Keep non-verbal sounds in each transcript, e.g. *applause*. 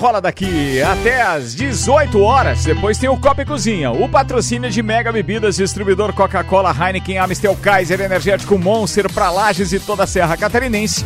rola daqui até às 18 horas. Depois tem o Copa e Cozinha. O patrocínio de Mega Bebidas, distribuidor Coca-Cola, Heineken, Amstel, Kaiser, Energético Monster para Lages e toda a Serra Catarinense.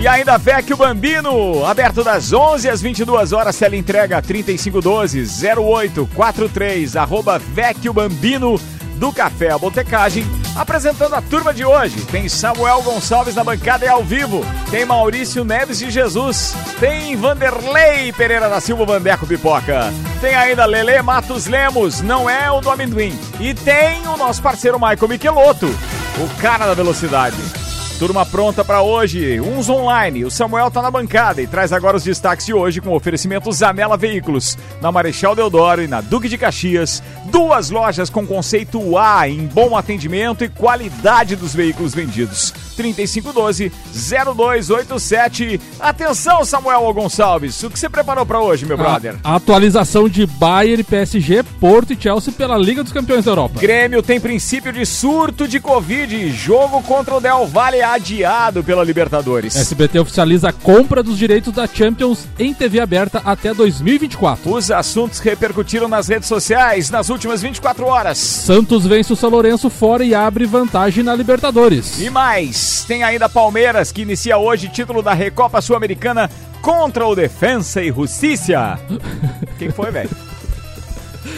E ainda Vecchio Bambino, aberto das 11 às 22 horas, tela entrega 3512 0843, arroba Vecchio Bambino do Café a Botecagem, apresentando a turma de hoje. Tem Samuel Gonçalves na bancada e ao vivo, tem Maurício Neves de Jesus, tem Vanderlei Pereira da Silva Vandeco Pipoca, tem ainda Lele Matos Lemos, não é o do amendoim, e tem o nosso parceiro Michael Michelotto, o cara da velocidade. Turma pronta para hoje, uns online. O Samuel tá na bancada e traz agora os destaques de hoje com oferecimento Zanela Veículos, na Marechal Deodoro e na Duque de Caxias. Duas lojas com conceito A em bom atendimento e qualidade dos veículos vendidos. 3512-0287. Atenção, Samuel Gonçalves, o que você preparou para hoje, meu brother? A atualização de Bayern, PSG, Porto e Chelsea pela Liga dos Campeões da Europa. Grêmio tem princípio de surto de Covid. Jogo contra o Del Valle adiado pela Libertadores. SBT oficializa a compra dos direitos da Champions em TV aberta até 2024. Os assuntos repercutiram nas redes sociais nas últimas 24 horas. Santos vence o São Lourenço fora e abre vantagem na Libertadores. E mais, tem ainda Palmeiras que inicia hoje título da Recopa Sul-Americana contra o Defensa e Justiça. *laughs* O que, que foi, velho?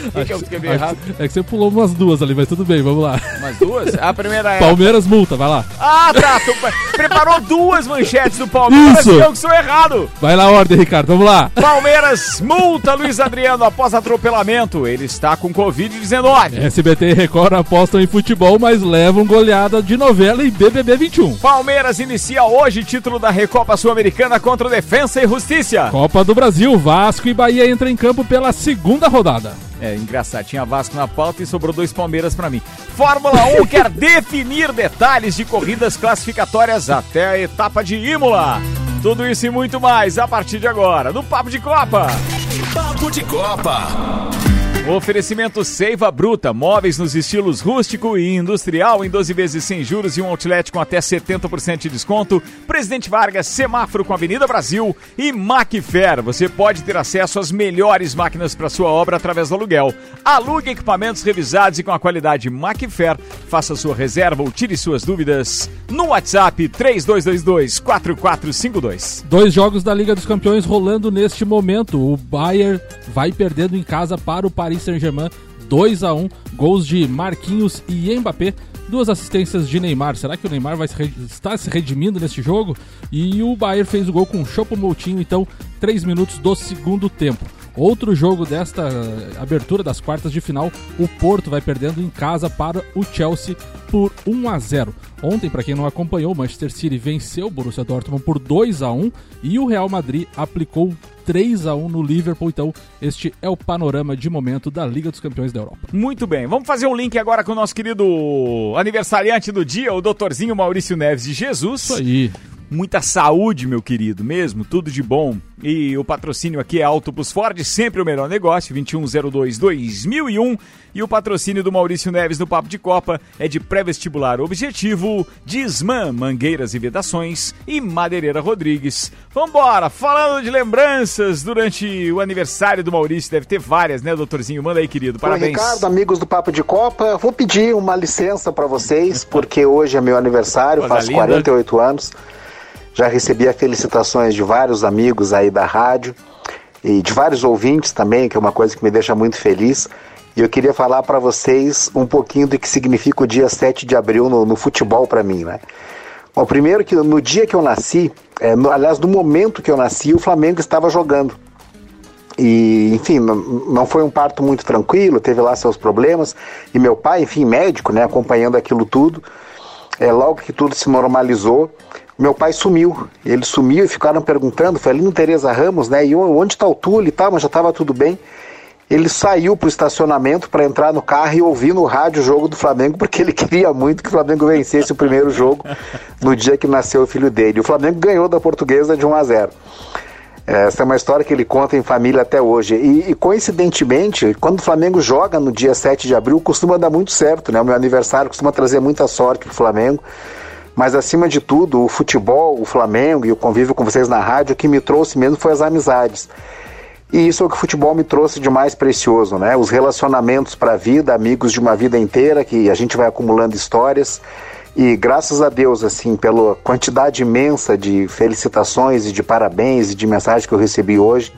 *laughs* que, que eu escrevi errado? É que você pulou umas duas ali, mas tudo bem, vamos lá. Umas duas? A primeira é. Palmeiras multa, vai lá. Ah, tá. *laughs* Tu preparou duas manchetes do Palmeiras Isso. e eu que sou errado. Vai lá, ordem, Ricardo, vamos lá. Palmeiras multa Luiz Adriano após atropelamento. Ele está com Covid-19. SBT e Record apostam em futebol, mas levam goleada de novela em BBB 21. Palmeiras inicia hoje título da Recopa Sul-Americana contra o Defensa e Justiça. Copa do Brasil, Vasco e Bahia entram em campo pela segunda rodada. É engraçado, tinha Vasco na pauta e sobrou dois Palmeiras pra mim. Fórmula 1 quer *laughs* definir detalhes de corridas classificatórias até a etapa de Imola. Tudo isso e muito mais a partir de agora no Papo de Copa. Papo de Copa. Oferecimento Seiva Bruta, móveis nos estilos rústico e industrial em 12 vezes sem juros e um outlet com até 70% de desconto. Presidente Vargas, semáforo com Avenida Brasil e Macfair. Você pode ter acesso às melhores máquinas para sua obra através do aluguel. Alugue equipamentos revisados e com a qualidade Macfair. Faça sua reserva ou tire suas dúvidas no WhatsApp 3222-4452. Dois jogos da Liga dos Campeões rolando neste momento. O Bayern vai perdendo em casa para o Paris Saint-Germain 2 a 1 gols de Marquinhos e Mbappé, duas assistências de Neymar. Será que o Neymar vai estar se redimindo neste jogo? E o Bayern fez o gol com Chopo Moutinho, então 3 minutos do segundo tempo. Outro jogo desta abertura das quartas de final, o Porto vai perdendo em casa para o Chelsea por 1 a 0. Ontem, para quem não acompanhou, o Manchester City venceu o Borussia Dortmund por 2 a 1 e o Real Madrid aplicou 3 a 1 no Liverpool. Então, este é o panorama de momento da Liga dos Campeões da Europa. Muito bem, vamos fazer um link agora com o nosso querido aniversariante do dia, o doutorzinho Maurício Neves de Jesus. Isso aí. Muita saúde, meu querido, mesmo, tudo de bom. E o patrocínio aqui é Autobus Ford, sempre o melhor negócio, 2102-2001. E o patrocínio do Maurício Neves no Papo de Copa é de pré-vestibular objetivo, Disman, Mangueiras e Vedações e Madeireira Rodrigues. Vambora, falando de lembranças durante o aniversário do Maurício, deve ter várias, né, doutorzinho? Manda aí, querido, parabéns. Oi, Ricardo, amigos do Papo de Copa, vou pedir uma licença para vocês, porque hoje é meu aniversário, Coisa faço linda. 48 anos. Já recebi felicitações de vários amigos aí da rádio e de vários ouvintes também, que é uma coisa que me deixa muito feliz. E eu queria falar para vocês um pouquinho do que significa o dia 7 de abril no, no futebol para mim, né? Bom, primeiro que no dia que eu nasci, é, no- aliás, no momento que eu nasci, o Flamengo estava jogando. E, enfim, não, não foi um parto muito tranquilo, teve lá seus problemas. E meu pai, enfim, médico, né, acompanhando aquilo tudo. É, logo que tudo se normalizou, meu pai sumiu. Ele sumiu e ficaram perguntando, foi ali no Tereza Ramos, né? E onde está o Túlio e tal, mas já estava tudo bem. Ele saiu para o estacionamento para entrar no carro e ouvir no rádio o jogo do Flamengo, porque ele *laughs* queria muito que o Flamengo vencesse o primeiro jogo no dia que nasceu o filho dele. O Flamengo ganhou da portuguesa de 1 a 0. Essa é uma história que ele conta em família até hoje. E, e, coincidentemente, quando o Flamengo joga no dia 7 de abril, costuma dar muito certo, né? O meu aniversário costuma trazer muita sorte pro Flamengo. mas acima de tudo, o futebol, o Flamengo e o convívio com vocês na rádio, o que me trouxe mesmo foi as amizades. E isso é o que o futebol me trouxe de mais precioso, né? Os relacionamentos para a vida, amigos de uma vida inteira, que a gente vai acumulando histórias. E graças a Deus, assim, pela quantidade imensa de felicitações e de parabéns e de mensagens que eu recebi hoje,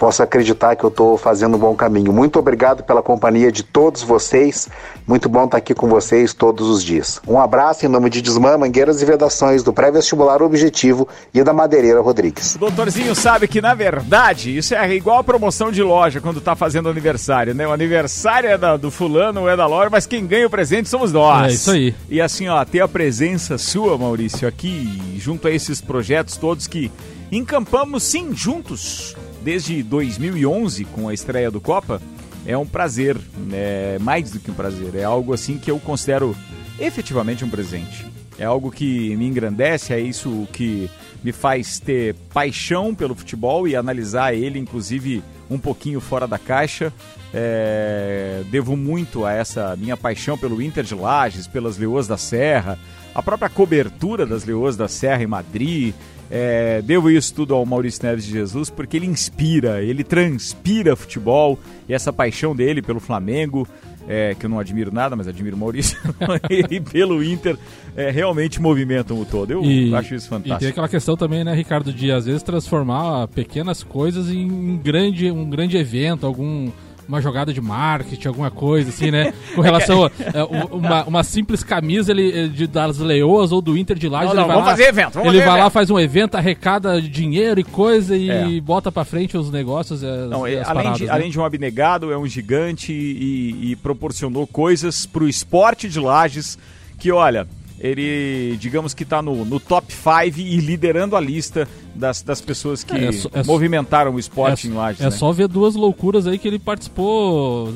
posso acreditar que eu estou fazendo um bom caminho. Muito obrigado pela companhia de todos vocês. Muito bom estar aqui com vocês todos os dias. Um abraço em nome de Desmã, Mangueiras e Vedações do Pré-Vestibular Objetivo e da Madeireira Rodrigues. O doutorzinho sabe que, na verdade, isso é igual a promoção de loja quando está fazendo aniversário, né? O aniversário é da, do fulano, é da loja, mas quem ganha o presente somos nós. É isso aí. E assim, ó, ter a presença sua, Maurício, aqui, junto a esses projetos todos que encampamos, sim, juntos desde 2011, com a estreia do Copa, é um prazer, é mais do que um prazer, é algo assim que eu considero efetivamente um presente. É algo que me engrandece, é isso que me faz ter paixão pelo futebol e analisar ele, inclusive, um pouquinho fora da caixa. É, devo muito a essa minha paixão pelo Inter de Lages, pelas Leoas da Serra, a própria cobertura das Leoas da Serra em Madrid, é, devo isso tudo ao Maurício Neves de Jesus porque ele inspira, ele transpira futebol e essa paixão dele pelo Flamengo, é, que eu não admiro nada, mas admiro o Maurício, *laughs* e pelo Inter, é, realmente movimentam o todo. Eu E- acho isso fantástico. E tem aquela questão também, né, Ricardo, de às vezes transformar pequenas coisas em um grande, um grande evento, algum uma jogada de marketing, alguma coisa assim, né? *laughs* Com relação a é, uma, uma simples camisa ele, de, das Leoas ou do Inter de Lages, Não, ele não, vai vamos lá, fazer evento, vamos ele fazer vai lá, evento. faz um evento, arrecada dinheiro e coisa e É. bota pra frente os negócios, as, Não, é, as além, paradas, de, né? além de um abnegado, é um gigante e, e proporcionou coisas pro esporte de Lages que, olha, ele, digamos que tá no, no top 5 e liderando a lista das, das pessoas que É, é é movimentaram o esporte em É, Lages. é né? só ver duas loucuras aí que ele participou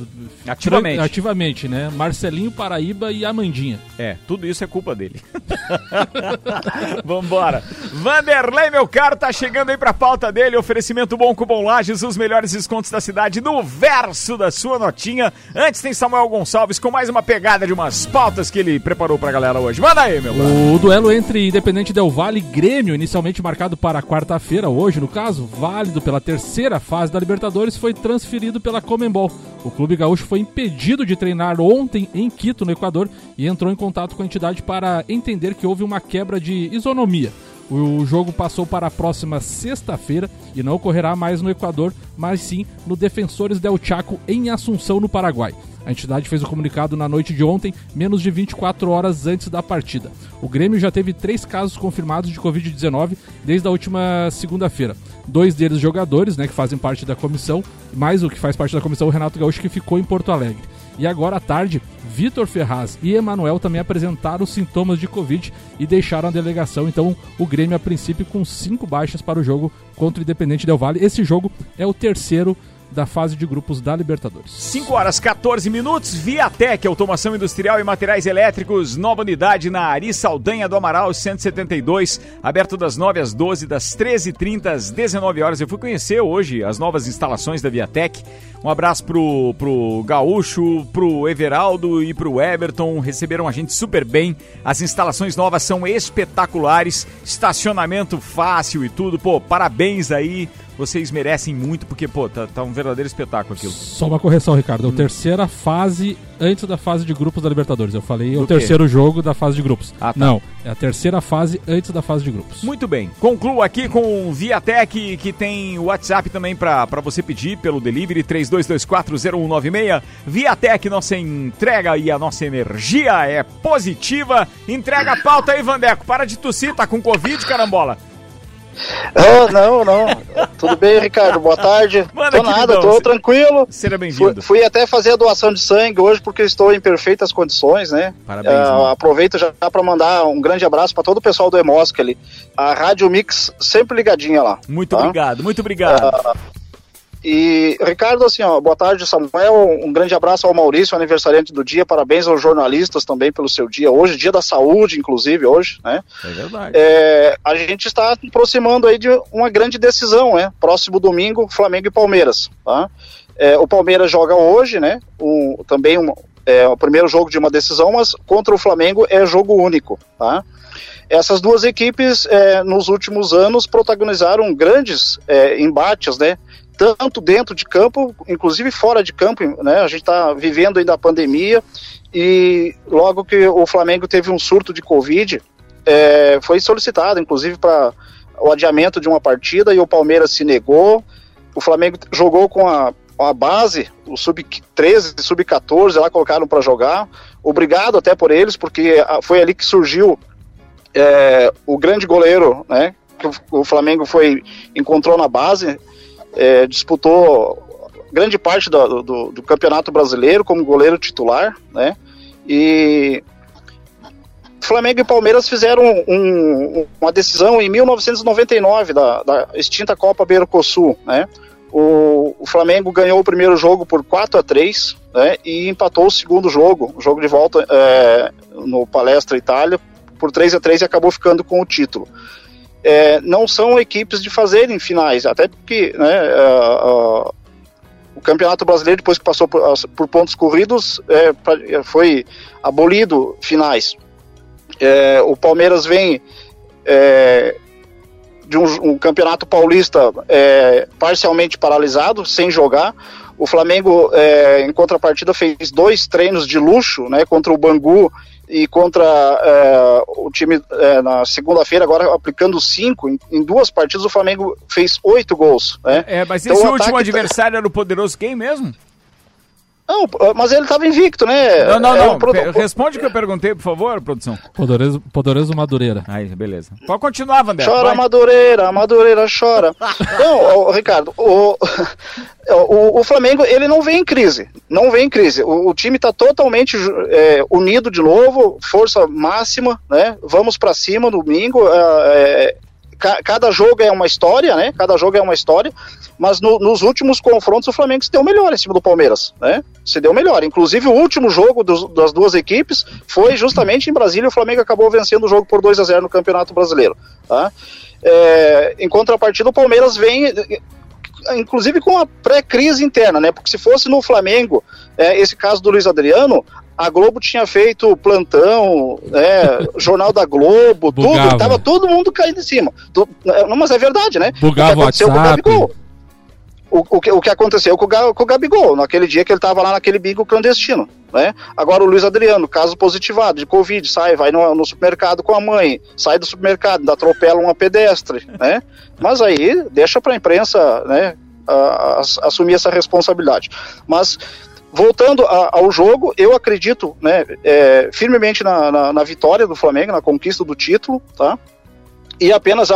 Ativamente. ativamente, né? Marcelinho Paraíba e Amandinha. É, tudo isso é culpa dele. *laughs* Vambora. Vanderlei, meu caro, tá chegando aí pra pauta dele. Oferecimento bom com Bom Lages, os melhores descontos da cidade no verso da sua notinha. Antes tem Samuel Gonçalves com mais uma pegada de umas pautas que ele preparou pra galera hoje. Manda aí, meu brother. O duelo entre Independente Del Valle e Grêmio, inicialmente marcado para quarta-feira, hoje no caso, válido pela terceira fase da Libertadores, foi transferido pela Comembol. O clube gaúcho foi impedido de treinar ontem em Quito, no Equador, e entrou em contato com a entidade para entender que houve uma quebra de isonomia. O jogo passou para a próxima sexta-feira e não ocorrerá mais no Equador, mas sim no Defensores del Chaco, em Assunção, no Paraguai. A entidade fez o comunicado na noite de ontem, menos de 24 horas antes da partida. O Grêmio já teve três casos confirmados de Covid-19 desde a última segunda-feira. Dois deles jogadores, né, que fazem parte da comissão, mais o que faz parte da comissão, o Renato Gaúcho, que ficou em Porto Alegre. E agora à tarde, Vitor Ferraz e Emanuel também apresentaram sintomas de Covid e deixaram a delegação. Então, o Grêmio, a princípio, com cinco baixas para o jogo contra o Independente Del Valle. Esse jogo é o terceiro da fase de grupos da Libertadores. 5 horas 14 minutos, Viatec, automação industrial e materiais elétricos, nova unidade na Ari Saldanha do Amaral 172, aberto das 9 às 12, das 13h30 às 19 horas. Eu fui conhecer hoje as novas instalações da Viatec. Um abraço pro, pro Gaúcho, pro Everaldo e pro Everton, receberam a gente super bem. As instalações novas são espetaculares, estacionamento fácil e tudo. Pô, parabéns aí. Vocês merecem muito, porque, pô, tá, tá um verdadeiro espetáculo aquilo. Só uma correção, Ricardo. É a terceira fase antes da fase de grupos da Libertadores. Eu falei é o Do quê? terceiro jogo da fase de grupos. Ah, tá. Não, é a terceira fase antes da fase de grupos. Muito bem. Concluo aqui com o Viatec, que tem o WhatsApp também para você pedir pelo delivery 32240196. Viatec, nossa entrega e a nossa energia é positiva. Entrega a pauta aí, Vandeco. Para de tossir, tá com Covid, carambola. Ah, não, não. Tudo bem, Ricardo? Boa tarde. *laughs* Manda, tô nada, tô tranquilo. Seja Fui, bem-vindo. fui até fazer a doação de sangue hoje porque estou em perfeitas condições, né? Parabéns, mano. aproveito já para mandar um grande abraço para todo o pessoal do Emosc ali. A Rádio Mix sempre ligadinha lá. Muito tá? obrigado, muito obrigado. E, Ricardo, assim, ó, boa tarde, Samuel. Um grande abraço ao Maurício, aniversariante do dia. Parabéns aos jornalistas também pelo seu dia hoje, dia da saúde, inclusive, hoje, né? É verdade. É, a gente está aproximando aí de uma grande decisão, né? Próximo domingo, Flamengo e Palmeiras. Tá? É, o Palmeiras joga hoje, né? Um, também um, é o primeiro jogo de uma decisão, mas contra o Flamengo é jogo único, tá? Essas duas equipes, é, nos últimos anos, protagonizaram grandes é, embates, né? Tanto dentro de campo, inclusive fora de campo, né? A gente está vivendo ainda a pandemia e logo que o Flamengo teve um surto de Covid, é, foi solicitado, inclusive, para o adiamento de uma partida e o Palmeiras se negou. O Flamengo jogou com a, a base, o sub-13, sub-14, lá colocaram para jogar. Obrigado até por eles, porque foi ali que surgiu é, o grande goleiro, né? Que o, Flamengo foi encontrou na base, é, disputou grande parte do, do, do, campeonato brasileiro como goleiro titular, né? E Flamengo e Palmeiras fizeram um, uma decisão em 1999 da, da extinta Copa Mercosul, né? O, o, Flamengo ganhou o primeiro jogo por 4 a 3 né, e empatou o segundo jogo, o jogo de volta é, no Palestra Itália, por 3 a 3 e acabou ficando com o título. É, não são equipes de fazerem finais, até porque né, o Campeonato Brasileiro, depois que passou por, por pontos corridos, é, foi abolido finais. É, o Palmeiras vem é, de um, um, campeonato paulista é, parcialmente paralisado, sem jogar. O Flamengo, é, em contrapartida, fez dois treinos de luxo né, contra o Bangu e contra é, o time é, na segunda-feira, agora aplicando cinco. Em, em, duas partidas, o Flamengo fez oito gols. Né? É, mas então, esse último tá- adversário tá... era o poderoso quem mesmo? Não, mas ele estava invicto, né? Não, não, é não. Um Responde o que eu perguntei, por favor, produção. Poderoso, poderoso Madureira. Aí, beleza. Pode continuar, Vander. Chora, Vai. Madureira, Madureira chora. *laughs* não, Ricardo, o, *laughs* o, o, Flamengo, ele não vem em crise. Não vem em crise. O, o time está totalmente é, unido de novo, força máxima, né? Vamos para cima domingo. É, cada jogo é uma história, né? Cada jogo é uma história, mas no, nos últimos confrontos o Flamengo se deu melhor em cima do Palmeiras, né? Se deu melhor. Inclusive o último jogo dos, das duas equipes foi justamente em Brasília. O Flamengo acabou vencendo o jogo por 2 a 0 no Campeonato Brasileiro, tá? É, em contrapartida, o Palmeiras vem inclusive com a pré-crise interna, né? Porque se fosse no Flamengo, é, esse caso do Luiz Adriano, a Globo tinha feito plantão, né, Jornal da Globo, Bugava. tudo, tava todo mundo caindo em cima. Não, mas é verdade, né? Bugava o que aconteceu WhatsApp. com o Gabigol. O, o, que, o que aconteceu com o, com o Gabigol, naquele dia que ele estava lá naquele bingo clandestino, né? Agora o Luiz Adriano, caso positivado de Covid, sai, vai no, no supermercado com a mãe, sai do supermercado, atropela uma pedestre, *laughs* né? Mas aí deixa para a imprensa, né, a, a, assumir essa responsabilidade. Mas voltando a, ao jogo, eu acredito né, é, firmemente na, na, na, vitória do Flamengo, na conquista do título, tá? E apenas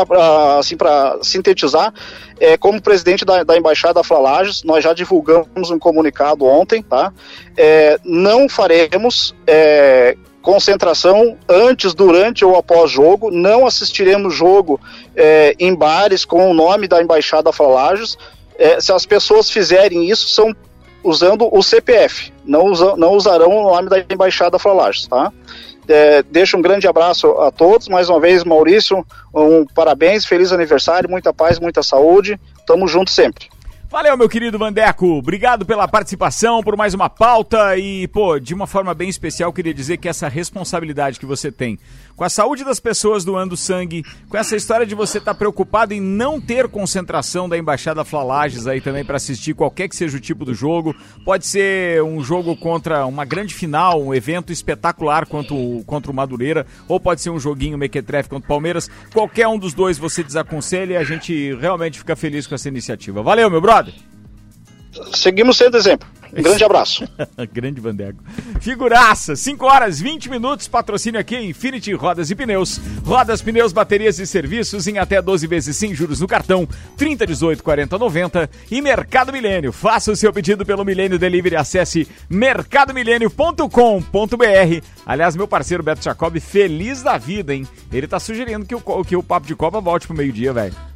assim para sintetizar, é, como presidente da, da Embaixada Flalages, nós já divulgamos um comunicado ontem, tá? É, não faremos é, concentração antes, durante ou após jogo, não assistiremos jogo é, em bares com o nome da Embaixada Flalages. É, se as pessoas fizerem isso, são usando o CPF, não, usa, não usarão o nome da Embaixada Flalages, tá? É, deixo um grande abraço a todos, mais uma vez, Maurício, um parabéns, feliz aniversário, muita paz, muita saúde, tamo junto sempre. Valeu, meu querido Vandeco. Obrigado pela participação, por mais uma pauta e, pô, de uma forma bem especial, queria dizer que essa responsabilidade que você tem com a saúde das pessoas doando sangue, com essa história de você estar tá preocupado em não ter concentração da Embaixada Flalages aí também para assistir qualquer que seja o tipo do jogo. Pode ser um jogo contra uma grande final, um evento espetacular contra o, contra o Madureira, ou pode ser um joguinho mequetrefe contra o Palmeiras. Qualquer um dos dois você desaconselha e a gente realmente fica feliz com essa iniciativa. Valeu, meu brother! Seguimos sendo exemplo. Um grande abraço. *laughs* grande Vandeco. Figuraça, 5 horas 20 minutos, patrocínio aqui Infinity Rodas e Pneus. Rodas, pneus, baterias e serviços em até 12 vezes sem juros no cartão, 30, 18, 40, 90 e Mercado Milênio. Faça o seu pedido pelo Milênio Delivery, acesse mercadomilênio.com.br. Aliás, meu parceiro Beto Jacob, feliz da vida, hein? Ele tá sugerindo que o, que o Papo de Copa volte pro meio-dia, velho.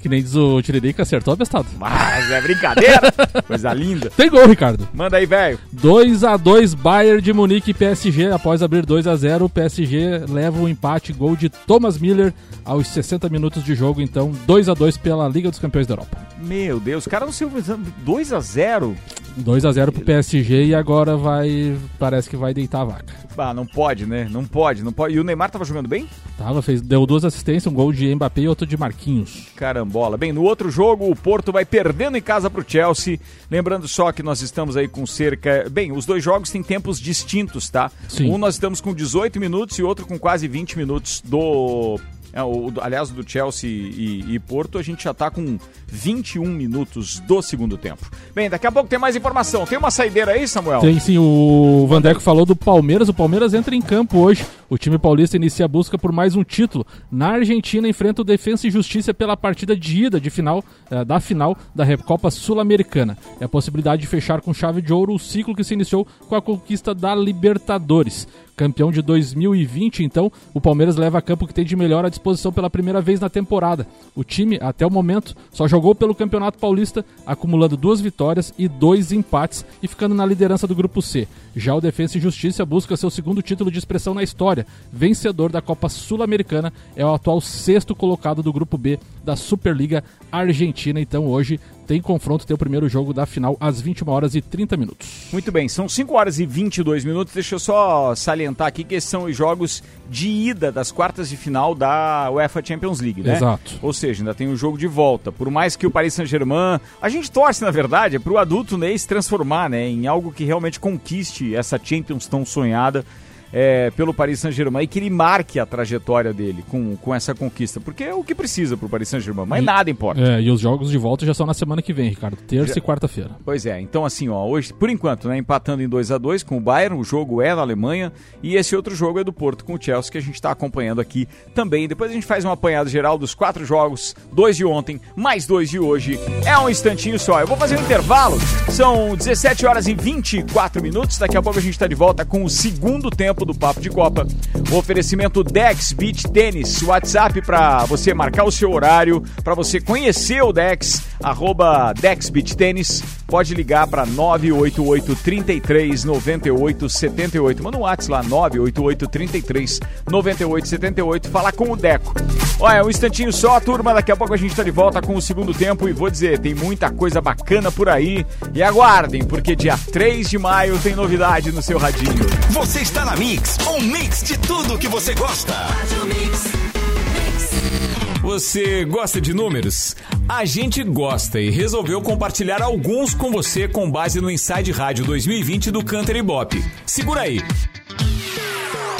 Que nem diz o Tiririca, acertou abestado. Mas é brincadeira. *laughs* Coisa linda. Tem gol, Ricardo. Manda aí, velho. 2x2 Bayern de Munique e PSG. Após abrir 2x0, o PSG leva o um empate. Gol de Thomas Miller aos 60 minutos de jogo. Então, 2x2 pela Liga dos Campeões da Europa. Meu Deus, os caras não se 2x0. 2 a 0 pro PSG e agora vai. Parece que vai deitar a vaca. Ah, não pode, né? Não pode, não pode. E o Neymar tava jogando bem? Tava, fez, deu duas assistências, um gol de Mbappé e outro de Marquinhos. Carambola. Bem, no outro jogo, o Porto vai perdendo em casa pro Chelsea. Lembrando só que nós estamos aí com cerca. Bem, os dois jogos têm tempos distintos, tá? Sim. Um nós estamos com 18 minutos e outro com quase 20 minutos do é, o, aliás, do Chelsea e, e, Porto, a gente já está com 21 minutos do segundo tempo. Bem, daqui a pouco tem mais informação. Tem uma saideira aí, Samuel? Tem sim, o Vandeco falou do Palmeiras. O Palmeiras entra em campo hoje. O time paulista inicia a busca por mais um título. Na Argentina, enfrenta o Defensa e Justiça pela partida de ida de final, eh, da final da Recopa Sul-Americana. É a possibilidade de fechar com chave de ouro o ciclo que se iniciou com a conquista da Libertadores campeão de 2020, então o Palmeiras leva a campo que tem de melhor à disposição pela primeira vez na temporada. O time, até o momento, só jogou pelo Campeonato Paulista, acumulando duas vitórias e dois empates e ficando na liderança do Grupo C. Já o Defensa e Justiça busca seu segundo título de expressão na história. Vencedor da Copa Sul-Americana, é o atual sexto colocado do Grupo B da Superliga Argentina. Então hoje tem confronto, tem o primeiro jogo da final às 21 horas e 30 minutos. Muito bem, são 5 horas e 22 minutos. Deixa eu só salientar aqui que são os jogos de ida das quartas de final da UEFA Champions League, né? Exato. Ou seja, ainda tem um jogo de volta. Por mais que o Paris Saint-Germain. A gente torce, na verdade, para o adulto Ney se transformar né, em algo que realmente conquiste essa Champions tão sonhada é, pelo Paris Saint-Germain e que ele marque a trajetória dele com, com essa conquista. Porque é o que precisa pro Paris Saint-Germain, mas e, nada importa. É, e os jogos de volta já são na semana que vem, Ricardo. Terça já... e quarta-feira. Pois é, então assim, ó, hoje, por enquanto, né, empatando em 2 a 2 com o Bayern, o jogo é na Alemanha, e esse outro jogo é do Porto com o Chelsea, que a gente está acompanhando aqui também. Depois a gente faz um apanhado geral dos quatro jogos, dois de ontem, mais dois de hoje. É um instantinho só. Eu vou fazer um intervalo, são 17 horas e 24 minutos. Daqui a pouco a gente está de volta com o segundo tempo do Papo de Copa. O oferecimento Dex Beach Tênis, WhatsApp para você marcar o seu horário, para você conhecer o Dex, arroba Dex Beach Tênis. Pode ligar para 988 33 98 78. Manda um WhatsApp lá, 988 33 98 78. Falar com o Deco. Olha, um instantinho só, turma. Daqui a pouco a gente está de volta com o segundo tempo. E vou dizer, tem muita coisa bacana por aí. E aguardem, porque dia 3 de maio tem novidade no seu radinho. Você está na Mix, um mix de tudo que você gosta. Você gosta de números? A gente gosta e resolveu compartilhar alguns com você com base no Inside Rádio 2020 do Canter Ibope. Segura aí.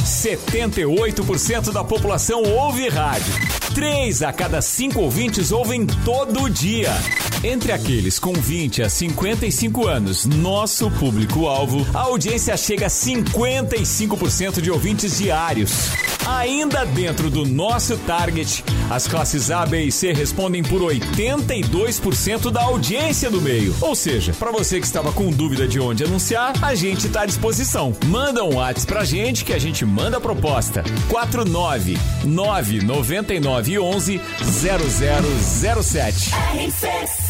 78% da população ouve rádio. 3 a cada 5 ouvintes ouvem todo dia. Entre aqueles com 20 a 55 anos, nosso público-alvo, a audiência chega a 55% de ouvintes diários. Ainda dentro do nosso target, as classes A, B e C respondem por 82% da audiência do meio. Ou seja, para você que estava com dúvida de onde anunciar, a gente está à disposição. Manda um WhatsApp pra gente que a gente manda a proposta. 49 999 11 0007. RC7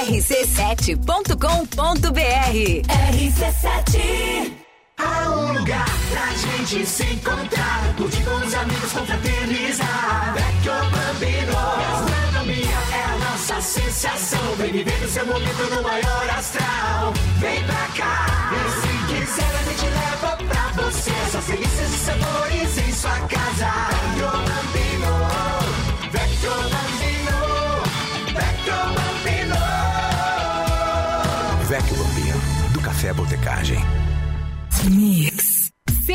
rc7.com.br. RC7 Há um lugar pra gente se encontrar, curtir com os amigos, confraternizar. Vecchio Bambino, gastronomia é a nossa sensação. Vem viver o seu momento no maior astral. Vem pra cá, e se quiser a gente leva pra você. Essas delícias e sabores em sua casa. Vecchio Café Botecagem. Mix.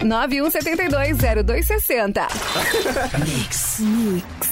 991720260. *laughs*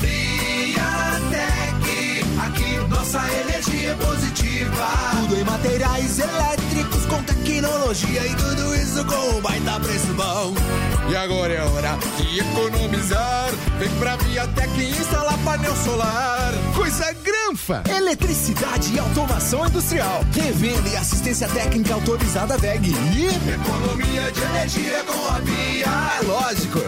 Viatec, aqui nossa energia é positiva. Tudo em materiais elétricos com tecnologia e tudo isso com um baita preço bom. E agora é hora de economizar. Vem pra Viatec instalar painel solar. Coisa granfa! Eletricidade e automação industrial. Revenda e assistência técnica autorizada VEG. E economia de energia com a Via. É lógico.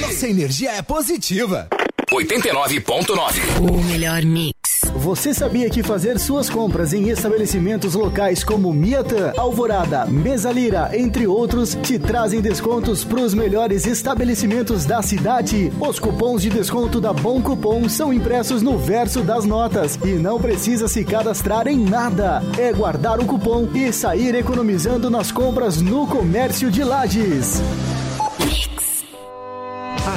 Nossa energia é positiva. 89.9. O melhor mix. Você sabia que fazer suas compras em estabelecimentos locais como Miatã, Alvorada, Mesa Lira, entre outros, te trazem descontos para os melhores estabelecimentos da cidade? Os cupons de desconto da Bom Cupom são impressos no verso das notas e não precisa se cadastrar em nada. É guardar o cupom e sair economizando nas compras no comércio de Lages.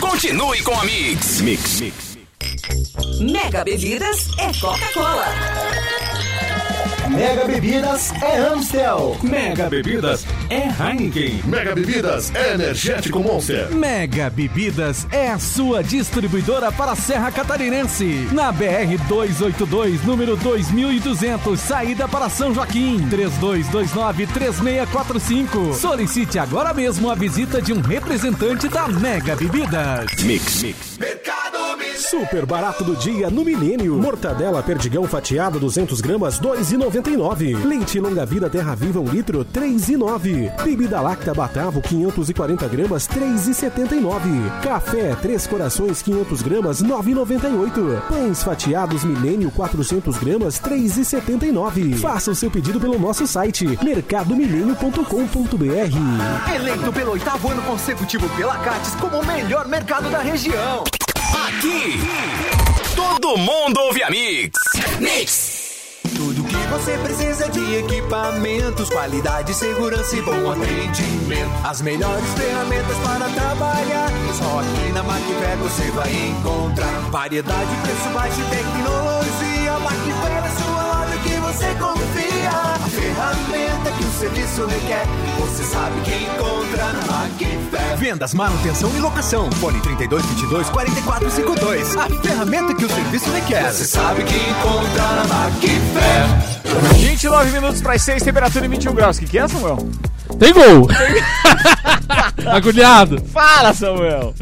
Continue com a Mix. Mix. Mega Bebidas é Coca-Cola. Mega Bebidas é Amstel. Mega Bebidas é Heineken. Mega Bebidas é Energético Monster. Mega Bebidas é a sua distribuidora para a Serra Catarinense. Na BR 282, número 2200, saída para São Joaquim. 3229-3645. Solicite agora mesmo a visita de um representante da Mega Bebidas. Mix. Mix. Super barato do dia no Milênio. Mortadela perdigão fatiado 200 gramas 2,99. Leite longa vida Terra Viva 1 litro 3,9. Bebida Lacta Batavo 540 gramas 3,79. Café Três Corações 500 gramas 9,98. Pães fatiados Milênio 400 gramas 3,79. Faça o seu pedido pelo nosso site mercadomilênio.com.br. Eleito pelo oitavo ano consecutivo pela Cates como o melhor mercado da região. Aqui, todo mundo ouve a Mix. Mix. Você precisa de equipamentos, qualidade, segurança e bom atendimento. As melhores ferramentas para trabalhar. Só aqui na Macfair você vai encontrar variedade, preço baixo e tecnologia. Macfair é sua loja que você confia. A ferramenta que o serviço requer, você sabe que encontra na Macfair. Vendas, manutenção e locação. Fone 3222 4452. A ferramenta que o serviço requer. Você sabe que encontra na Macfair. 29 minutos para as 6, temperatura em 21 graus. O que, que é, Samuel? Tem gol! *laughs* Agulhado! Fala, Samuel!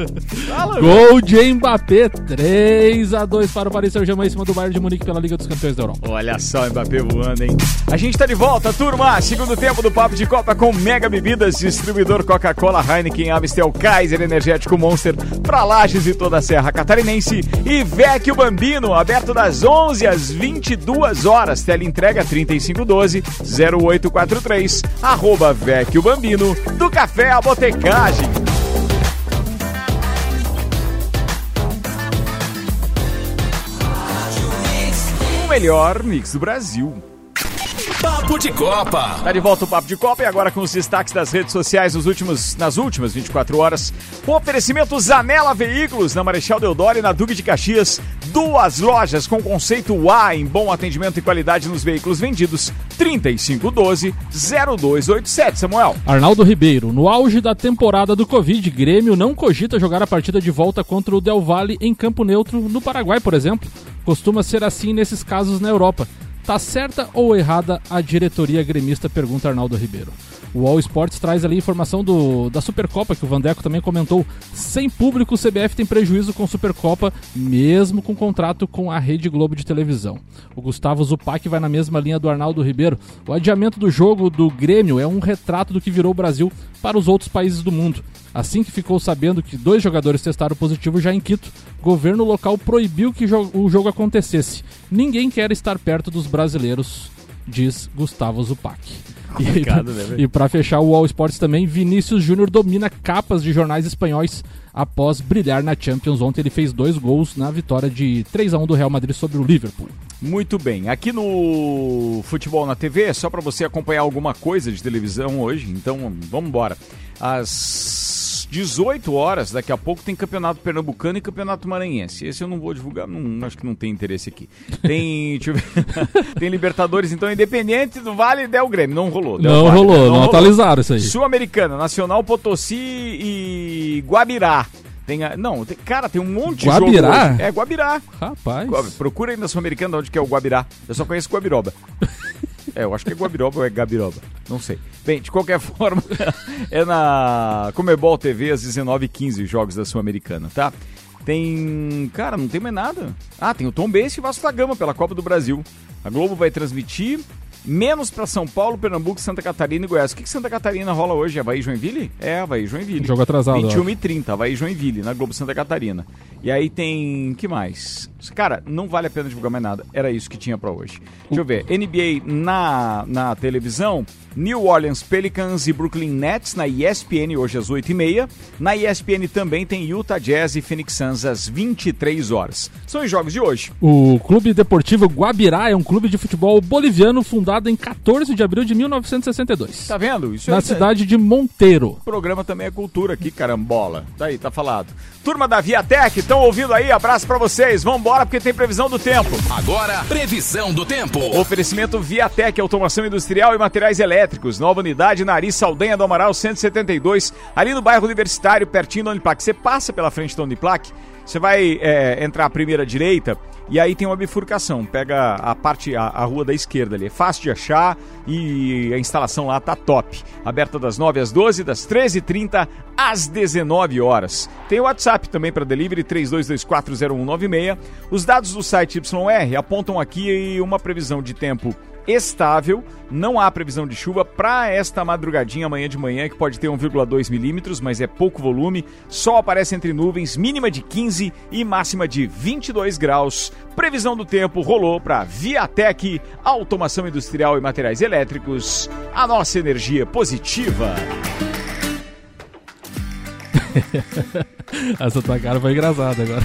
Fala, Gol de Mbappé, 3x2 para o Paris Saint-Germain em cima do Bayern de Munique pela Liga dos Campeões da Europa. Olha só o Mbappé voando, hein? A gente tá de volta, turma! Segundo tempo do Papo de Copa com Mega Bebidas, distribuidor Coca-Cola, Heineken, Amstel, Kaiser, Energético Monster, pra Lages e toda a Serra Catarinense. E Vecchio Bambino, aberto das 11 às 22 horas. Tele entrega 3512-0843. Arroba Vecchio Bambino, do Café à Botecagem. O melhor mix do Brasil. Papo de Copa. Tá de volta o Papo de Copa e agora com os destaques das redes sociais nos últimos, nas últimas 24 horas. O oferecimento Zanela Veículos na Marechal Deodoro e na Duque de Caxias. Duas lojas com conceito A em bom atendimento e qualidade nos veículos vendidos. 3512-0287, Samuel. Arnaldo Ribeiro, no auge da temporada do Covid, Grêmio não cogita jogar a partida de volta contra o Del Valle em campo neutro no Paraguai, por exemplo. Costuma ser assim nesses casos na Europa. Tá certa ou errada a diretoria gremista? Pergunta Arnaldo Ribeiro. O All Sports traz ali informação do, da Supercopa, que o Vandeco também comentou. Sem público, o CBF tem prejuízo com Supercopa, mesmo com contrato com a Rede Globo de televisão. O Gustavo Zupac vai na mesma linha do Arnaldo Ribeiro. O adiamento do jogo do Grêmio é um retrato do que virou o Brasil para os outros países do mundo. Assim que ficou sabendo que dois jogadores testaram positivo já em Quito, governo local proibiu que o jogo acontecesse. Ninguém quer estar perto dos brasileiros, diz Gustavo Zupac. Complicado, né, velho? E para fechar o All Sports também, Vinícius Júnior domina capas de jornais espanhóis após brilhar na Champions. Ontem ele fez dois gols na vitória de 3 a 1 do Real Madrid sobre o Liverpool. Muito bem. Aqui no Futebol na TV é só para você acompanhar alguma coisa de televisão hoje. Então, vamos embora. Às 18 horas, daqui a pouco, tem Campeonato Pernambucano e Campeonato Maranhense. Esse eu não vou divulgar, não, acho que não tem interesse aqui. Tem, *laughs* deixa eu ver, *laughs* tem Libertadores, então, Independente do Vale e Del Grêmio. Não rolou. Del Não Valle, rolou, não atualizaram isso aí. Sul-Americana, Nacional, Potosí e Guabirá. Tem a- não, tem- cara, tem um monte de Guabirá? jogo hoje. É, Guabirá. Rapaz. Procura aí na Sul-Americana onde que é o Guabirá. Eu só conheço Guabiroba. É, eu acho que é Guabiroba ou é Gabiroba. Não sei. Bem, de qualquer *laughs* forma, é na Comebol TV às 19h15 os jogos da Sul-Americana, tá? Tem. Cara, não tem mais nada. Ah, tem o Tom Benz e o Vasco da Gama pela Copa do Brasil. A Globo vai transmitir. Menos pra São Paulo, Pernambuco, Santa Catarina e Goiás. O que, que Santa Catarina rola hoje? Havaí e Joinville? É, Havaí e Joinville. Jogo atrasado, eu 21 e 30, Havaí e Joinville, na Globo Santa Catarina. E aí tem. que mais? Cara, não vale a pena divulgar mais nada. Era isso que tinha pra hoje. Deixa eu ver. NBA na, na televisão. New Orleans Pelicans e Brooklyn Nets na ESPN hoje às 8h30. Na ESPN também tem Utah Jazz e Phoenix Suns às 23 horas. São os jogos de hoje. O Clube Deportivo Guabirá é um clube de futebol boliviano fundado em 14 de abril de 1962. Tá vendo? Isso Na aí, cidade de Monteiro. O programa também é cultura aqui, carambola. Tá aí, tá falado. Turma da Viatec, estão ouvindo aí? Abraço pra vocês. Vambora porque tem previsão do tempo. Agora, previsão do tempo. Oferecimento Viatec, automação industrial e materiais elétricos. Nova unidade Nariz Saldanha do Amaral 172, ali no bairro Universitário, pertinho da Uniplac. Você passa pela frente da Uniplac, você vai é, entrar à primeira direita e aí tem uma bifurcação. Pega a parte, a, a rua da esquerda ali. É fácil de achar e a instalação lá tá top. Aberta das 9 às 12, das 13h30 às 19 horas. Tem o WhatsApp também para delivery 32240196. Os dados do site YR apontam aqui uma previsão de tempo estável, não há previsão de chuva para esta madrugadinha amanhã de manhã, que pode ter 1,2 milímetros, mas é pouco volume. Sol aparece entre nuvens, mínima de 15 e máxima de 22 graus. Previsão do tempo rolou para Viatec, automação industrial e materiais elétricos. A nossa energia positiva. *laughs* Essa tua cara foi engraçada agora.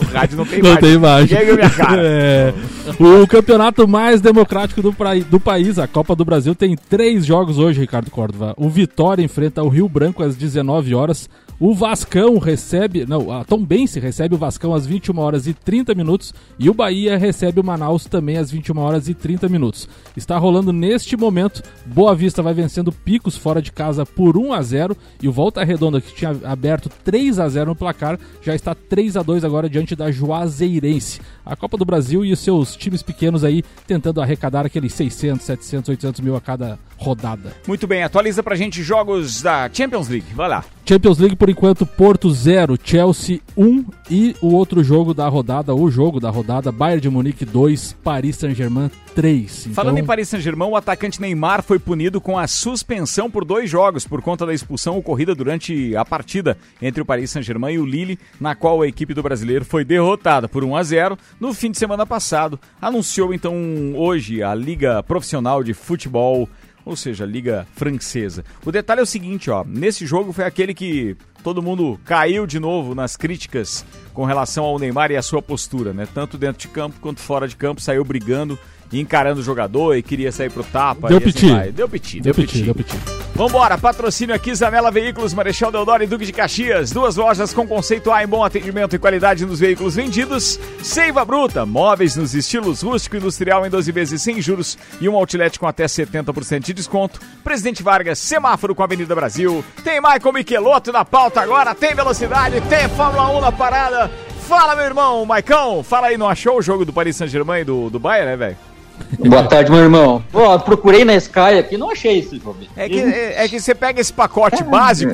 O rádio não tem Não imagem. tem imagem. Viu minha *laughs* cara. É. O campeonato mais democrático do, pra- do país, a Copa do Brasil, tem três jogos hoje, Ricardo Córdova. O Vitória enfrenta o Rio Branco às 19 horas. O Vascão recebe. Não, a Tombense recebe o Vascão às 21 horas e 30 minutos. E o Bahia recebe o Manaus também às 21 horas e 30 minutos. Está rolando neste momento. Boa Vista vai vencendo Picos fora de casa por 1 a 0 E o Volta Redonda, que tinha aberto 3 a 0 no placar, já está 3 a 2 agora diante da Juazeirense. A Copa do Brasil e os seus times pequenos aí tentando arrecadar aqueles 600, 700, 800 mil a cada rodada. Muito bem, atualiza pra gente jogos da Champions League. Vai lá. Champions League, por enquanto, Porto 0, Chelsea 1 e o outro jogo da rodada, o jogo da rodada, Bayern de Munique 2, Paris Saint-Germain 3. Então, Falando em Paris Saint-Germain, o atacante Neymar foi punido com a suspensão por dois jogos por conta da expulsão ocorrida durante a partida entre o Paris Saint-Germain e o Lille, na qual a equipe do brasileiro foi derrotada por 1 a 0 no fim de semana passado. Anunciou então hoje a Liga Profissional de Futebol, ou seja, Liga Francesa. O detalhe é o seguinte, ó, nesse jogo foi aquele que todo mundo caiu de novo nas críticas com relação ao Neymar e a sua postura, né? Tanto dentro de campo quanto fora de campo, saiu brigando encarando o jogador e queria sair pro tapa. Deu assim piti. vai. Deu piti, Deu deu, piti, piti. deu piti. Vambora, patrocínio aqui, Zanela Veículos, Marechal Deodoro e Duque de Caxias. Duas lojas com conceito A em bom atendimento e qualidade nos veículos vendidos. Seiva Bruta, móveis nos estilos rústico e industrial em 12 vezes sem juros e um outlet com até 70% de desconto. Presidente Vargas, semáforo com a Avenida Brasil. Tem Michael Michelotto na pauta agora, tem velocidade, tem Fórmula 1 na parada. Fala, meu irmão, Maicão, fala aí, não achou o jogo do Paris Saint-Germain e do, do Bayern, né, velho? Boa tarde, meu irmão. Pô, procurei na Sky aqui, não achei esse jogo. É que, é, é que você pega esse pacote básico.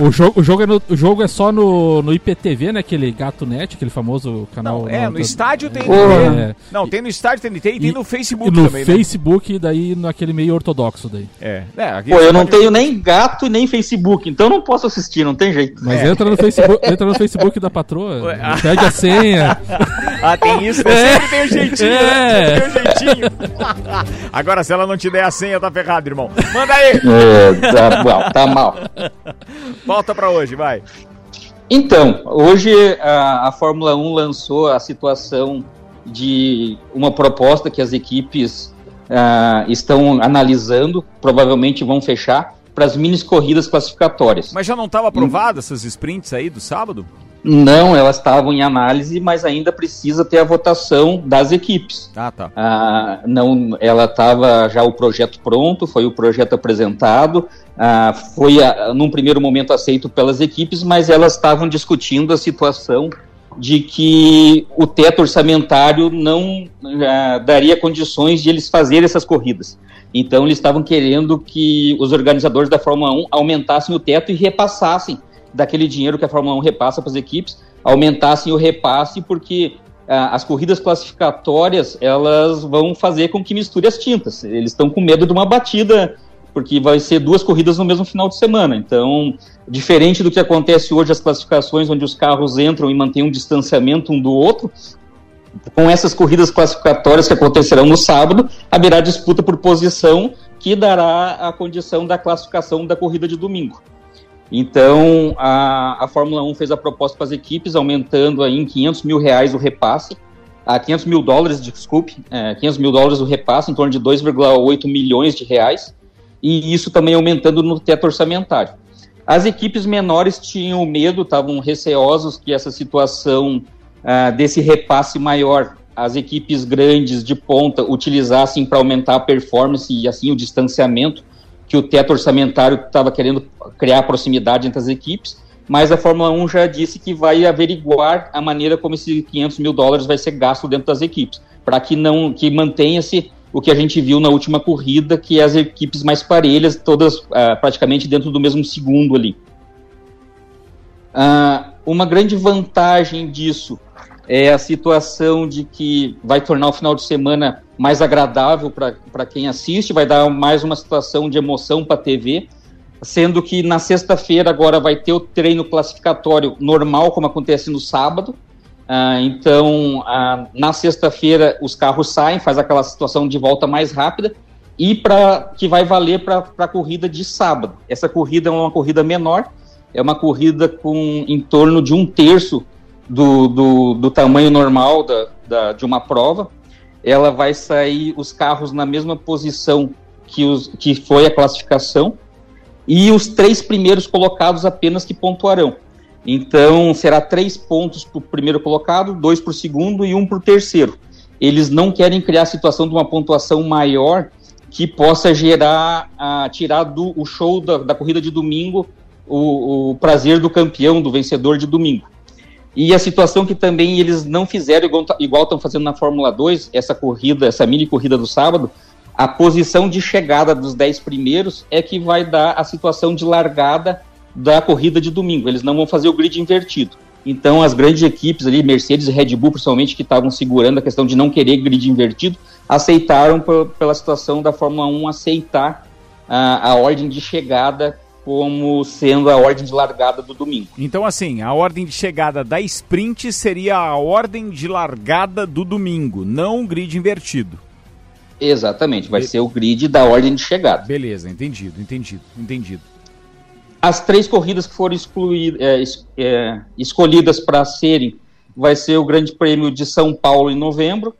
O jogo, o, jogo é no- o jogo é só no, no IPTV, né? Aquele Gato Net, aquele famoso canal. É, no estádio tem. É. Não, tem no estádio, tem, tem, tem no E Facebook no também, né? Facebook, daí naquele meio ortodoxo daí. É, é aqui Pô, eu não tenho nem gato e nem Facebook, então não posso assistir, não tem jeito. Mas É. entra, no Facebook, entra no Facebook da patroa, pede a senha. *laughs* Ah, tem isso, né? É. Sempre tem um jeitinho, É. né? Sempre tem um jeitinho. *laughs* Agora, se ela não te der a senha, tá ferrado, irmão. Manda aí! É, tá, bom, tá mal. Volta pra hoje, vai. Então, hoje a, a Fórmula 1 lançou a situação de uma proposta que as equipes ah, estão analisando, provavelmente vão fechar, para as mini corridas classificatórias. Mas já não tava aprovado essas sprints aí do sábado? Não, elas estavam em análise, mas ainda precisa ter a votação das equipes. Ah, tá. Ah, não, ela estava já o projeto pronto, foi o projeto apresentado, ah, foi ah, num primeiro momento aceito pelas equipes, mas elas estavam discutindo a situação de que o teto orçamentário não ah, daria condições de eles fazerem essas corridas. Então eles estavam querendo que os organizadores da Fórmula 1 aumentassem o teto e repassassem daquele dinheiro que a Fórmula 1 repassa para as equipes, aumentassem o repasse, porque ah, as corridas classificatórias elas vão fazer com que misture as tintas. Eles estão com medo de uma batida, porque vai ser duas corridas no mesmo final de semana. Então, diferente do que acontece hoje as classificações, onde os carros entram e mantêm um distanciamento um do outro, com essas corridas classificatórias que acontecerão no sábado, haverá disputa por posição que dará a condição da classificação da corrida de domingo. Então, a, a Fórmula 1 fez a proposta para as equipes, aumentando aí em 500 mil reais o repasse, a 500 mil dólares, desculpe, é, 500 mil dólares o repasse, em torno de 2,8 milhões de reais, e isso também aumentando no teto orçamentário. As equipes menores tinham medo, estavam receosos que essa situação ah, desse repasse maior, as equipes grandes de ponta utilizassem para aumentar a performance e assim o distanciamento, que o teto orçamentário estava querendo criar proximidade entre as equipes, mas a Fórmula 1 já disse que vai averiguar a maneira como esses 500 mil dólares vai ser gasto dentro das equipes, para que não que mantenha-se o que a gente viu na última corrida, que é as equipes mais parelhas, todas ah, praticamente dentro do mesmo segundo ali. Ah, uma grande vantagem disso é a situação de que vai tornar o final de semana mais agradável para quem assiste, vai dar mais uma situação de emoção para a TV, sendo que na sexta-feira agora vai ter o treino classificatório normal, como acontece no sábado. Ah, então, ah, na sexta-feira os carros saem, faz aquela situação de volta mais rápida e para que vai valer para a corrida de sábado. Essa corrida é uma corrida menor, é uma corrida com em torno de um terço do, do, do tamanho normal da, da, de uma prova. Ela vai sair os carros na mesma posição que, os, que foi a classificação e os três primeiros colocados apenas que pontuarão. Então, será três pontos para o primeiro colocado, dois para o segundo e um para o terceiro. Eles não querem criar a situação de uma pontuação maior que possa gerar, a, tirar do o show da, da corrida de domingo o, o prazer do campeão, do vencedor de domingo. E a situação que também eles não fizeram igual, estão fazendo na Fórmula 2, essa corrida, essa mini corrida do sábado, a posição de chegada dos 10 primeiros é que vai dar a situação de largada da corrida de domingo. Eles não vão fazer o grid invertido. Então, as grandes equipes ali, Mercedes e Red Bull, principalmente, que estavam segurando a questão de não querer grid invertido, aceitaram pela situação da Fórmula 1 aceitar a, a ordem de chegada como sendo a ordem de largada do domingo. Então, assim, a ordem de chegada da sprint seria a ordem de largada do domingo, não o grid invertido. Exatamente, vai Be ser o grid da ordem de chegada. Beleza, entendido, entendido, entendido. As três corridas que foram excluídas, é, é, escolhidas para serem, vai ser o Grande Prêmio de São Paulo em novembro,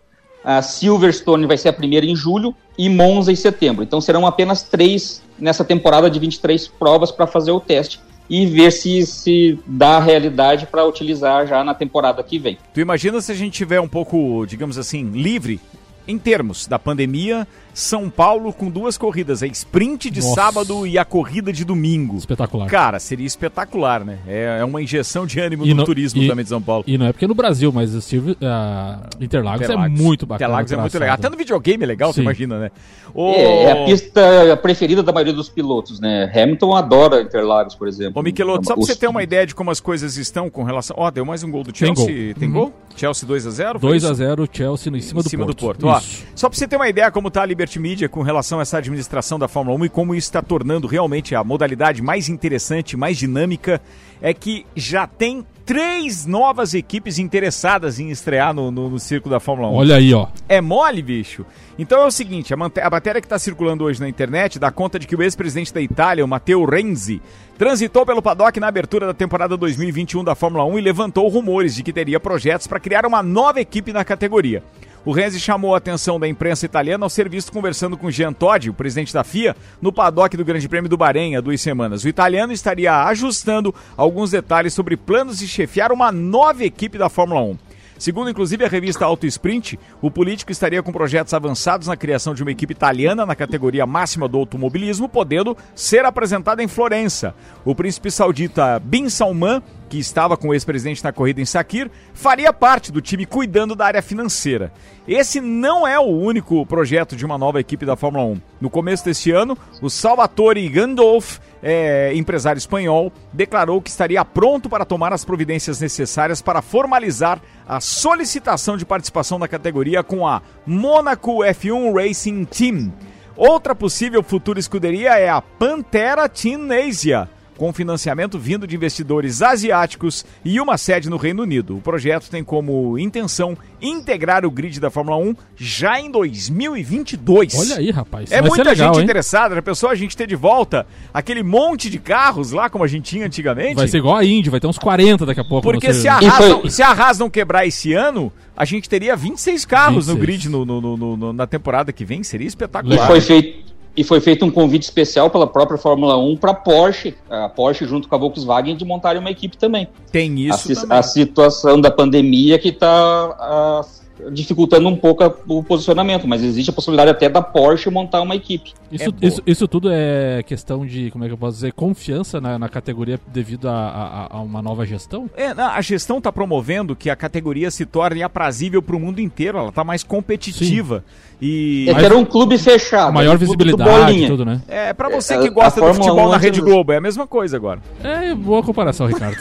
A Silverstone vai ser a primeira em julho e Monza em setembro. Então serão apenas três nessa temporada de 23 provas para fazer o teste e ver se, se dá realidade para utilizar já na temporada que vem. Tu imagina se a gente tiver um pouco, digamos assim, livre em termos da pandemia, São Paulo com duas corridas, a sprint de Nossa. sábado e a corrida de domingo. Espetacular. Cara, seria espetacular, né? É, é uma injeção de ânimo no, no- turismo e- também de São Paulo. E não é porque é no Brasil, mas o Silvio, ah, Interlagos, é muito bacana. Interlagos é muito legal. Até no videogame é legal, você Sim. imagina, né? Ô, É, é a pista preferida da maioria dos pilotos, né? Hamilton adora Interlagos, por exemplo. Ô, Michelotto, só pra você ter uma ideia de como as coisas estão com relação... Ó, deu mais um gol do Tem Chelsea. gol. Tem Uhum. gol? Chelsea 2x0? 2x0 Chelsea no- em cima, em do, cima Porto. do Porto. Ó, só pra você ter uma ideia como tá a Liberty Media com relação a essa administração da Fórmula 1 e como isso está tornando realmente a modalidade mais interessante, mais dinâmica, é que já tem três novas equipes interessadas em estrear no, no, no circo da Fórmula 1. Olha aí, ó. É mole, bicho? Então é o seguinte, a, a matéria que está circulando hoje na internet dá conta de que o ex-presidente da Itália, o Matteo Renzi, transitou pelo paddock na abertura da temporada 2021 da Fórmula 1 e levantou rumores de que teria projetos para criar uma nova equipe na categoria. O Renzi chamou a atenção da imprensa italiana ao ser visto conversando com Jean Todt, o presidente da FIA, no paddock do Grande Prêmio do Bahrein há duas semanas. O italiano estaria ajustando alguns detalhes sobre planos de chefiar uma nova equipe da Fórmula 1. Segundo, inclusive, a revista Auto Sprint, o político estaria com projetos avançados na criação de uma equipe italiana na categoria máxima do automobilismo, podendo ser apresentada em Florença. O príncipe saudita Bin Salman, que estava com o ex-presidente na corrida em Sakir, faria parte do time cuidando da área financeira. Esse não é o único projeto de uma nova equipe da Fórmula 1. No começo deste ano, o Salvatore Gandolf, é, empresário espanhol, declarou que estaria pronto para tomar as providências necessárias para formalizar a solicitação de participação na categoria com a Monaco F1 Racing Team. Outra possível futura escuderia é a Pantera Team Asia, com financiamento vindo de investidores asiáticos e uma sede no Reino Unido. O projeto tem como intenção integrar o grid da Fórmula 1 já em 2022. Olha aí, rapaz. É Vai muita legal, gente hein? interessada. Já pensou a gente ter de volta aquele monte de carros lá, como a gente tinha antigamente? Vai ser igual a Indy, vai ter uns 40 daqui a pouco. Porque no se a, Haas não, se a Haas não quebrar esse ano, a gente teria 26 carros no 26. grid no- no- no- no- na temporada que vem. Seria E espetacular. foi feito e foi feito um convite especial pela própria Fórmula 1 para Porsche, a Porsche junto com a Volkswagen de montarem uma equipe também. Tem isso a, também. a situação da pandemia que está dificultando um pouco a- o posicionamento, mas existe a possibilidade até da Porsche montar uma equipe. Isso, isso, isso tudo é questão de, como é que eu posso dizer, confiança na, na categoria devido a, a- a uma nova gestão? É, a gestão está promovendo que a categoria se torne aprazível para o mundo inteiro. Ela está mais competitiva. E É que era um clube fechado. Maior um clube visibilidade, tudo, né? É, pra você É, que gosta do futebol 1 na antes Rede Globo, é a mesma coisa agora. É, boa comparação, Ricardo.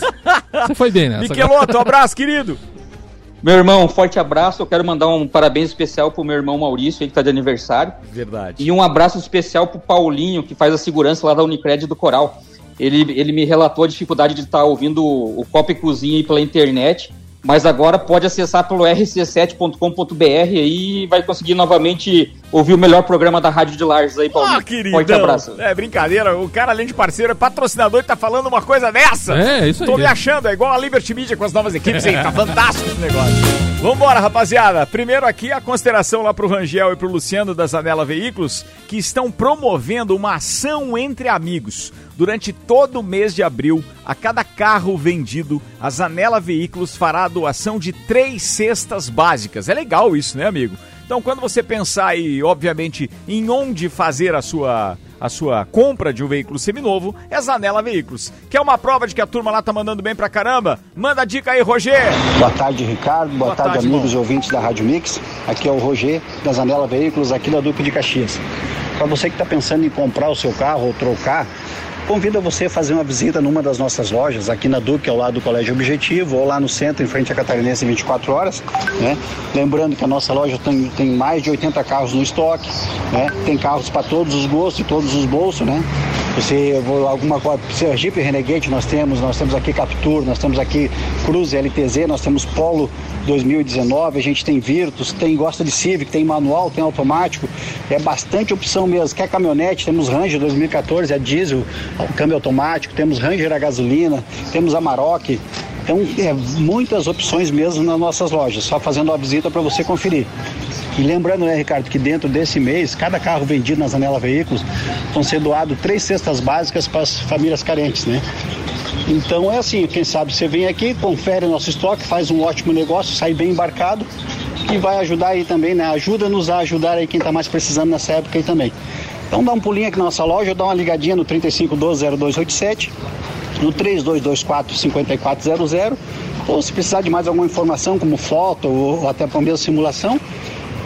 Você foi bem. Michelotto, um abraço, querido. Meu irmão, um forte abraço. Eu quero mandar um parabéns especial pro meu irmão Maurício, aí que tá de aniversário. Verdade. E um abraço especial pro Paulinho, que faz a segurança lá da Unicred do Coral. Ele, ele me relatou a dificuldade de estar ouvindo o, o Copa e Cozinha aí pela internet, mas agora pode acessar pelo rc7.com.br aí e vai conseguir novamente ouvir o melhor programa da Rádio de Lages aí, Paulinho. Ah, querido. Forte abraço. É brincadeira. O cara, além de parceiro, é patrocinador e tá falando uma coisa dessa. É, isso aí. Tô me achando. É igual a Liberty Media com as novas equipes aí. Tá *laughs* fantástico esse negócio. Vambora, rapaziada. Primeiro aqui a consideração lá pro Rangel e pro Luciano da Zanela Veículos, que estão promovendo uma ação entre amigos. Durante todo o mês de abril, a cada carro vendido, a Zanela Veículos fará a doação de três cestas básicas. É legal isso, né, amigo? Então, quando você pensar aí, obviamente, em onde fazer a sua a sua compra de um veículo seminovo, é Zanela Veículos. Quer uma prova de que a turma lá tá mandando bem pra caramba? Manda a dica aí, Roger! Boa tarde, Ricardo. Boa, Boa tarde, tarde, amigos e ouvintes da Rádio Mix. Aqui é o Roger, da Zanela Veículos, aqui da Duque de Caxias. Para você que está pensando em comprar o seu carro ou trocar, convido você a fazer uma visita numa das nossas lojas, aqui na Duque, ao lado do Colégio Objetivo, ou lá no centro, em frente à Catarinense 24 horas. Né? Lembrando que a nossa loja tem, tem mais de 80 carros no estoque, né? tem carros para todos os gostos e todos os bolsos. Né? Você, alguma coisa, se Jeep Renegade nós temos, nós temos aqui Captur, nós temos aqui Cruze LTZ, nós temos Polo 2019, a gente tem Virtus, tem gosta de Civic, tem manual, tem automático, é bastante opção mesmo. Quer caminhonete, temos Ranger 2014, a diesel, câmbio automático, temos Ranger a gasolina, temos a Maroc, Então, é muitas opções mesmo nas nossas lojas, só fazendo uma visita para você conferir. E lembrando, né, Ricardo, que dentro desse mês, cada carro vendido na Zanela Veículos vão ser doado três cestas básicas para as famílias carentes, né? Então é assim, quem sabe você vem aqui, confere nosso estoque, faz um ótimo negócio, sai bem embarcado e vai ajudar aí também, né? Ajuda-nos a ajudar aí quem está mais precisando nessa época aí também. Então dá um pulinho aqui na nossa loja, dá uma ligadinha no 3512-0287, no 3224-5400, ou se precisar de mais alguma informação, como foto ou até para mesmo simulação,